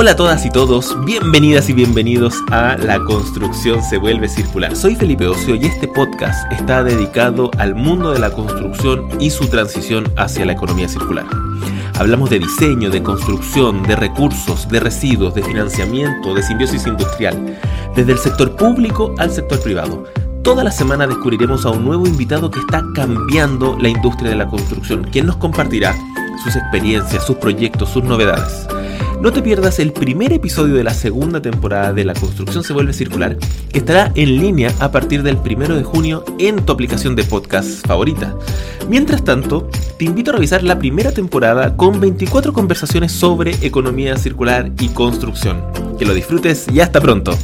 Hola a todas y todos, bienvenidas y bienvenidos a La construcción se vuelve circular. Soy Felipe Ocio y este podcast está dedicado al mundo de la construcción y su transición hacia la economía circular. Hablamos de diseño, de construcción, de recursos, de residuos, de financiamiento, de simbiosis industrial, desde el sector público al sector privado. Toda la semana descubriremos a un nuevo invitado que está cambiando la industria de la construcción, quien nos compartirá sus experiencias, sus proyectos, sus novedades. No te pierdas el primer episodio de la segunda temporada de La Construcción se vuelve circular, que estará en línea a partir del primero de junio en tu aplicación de podcast favorita. Mientras tanto, te invito a revisar la primera temporada con 24 conversaciones sobre economía circular y construcción. Que lo disfrutes y hasta pronto.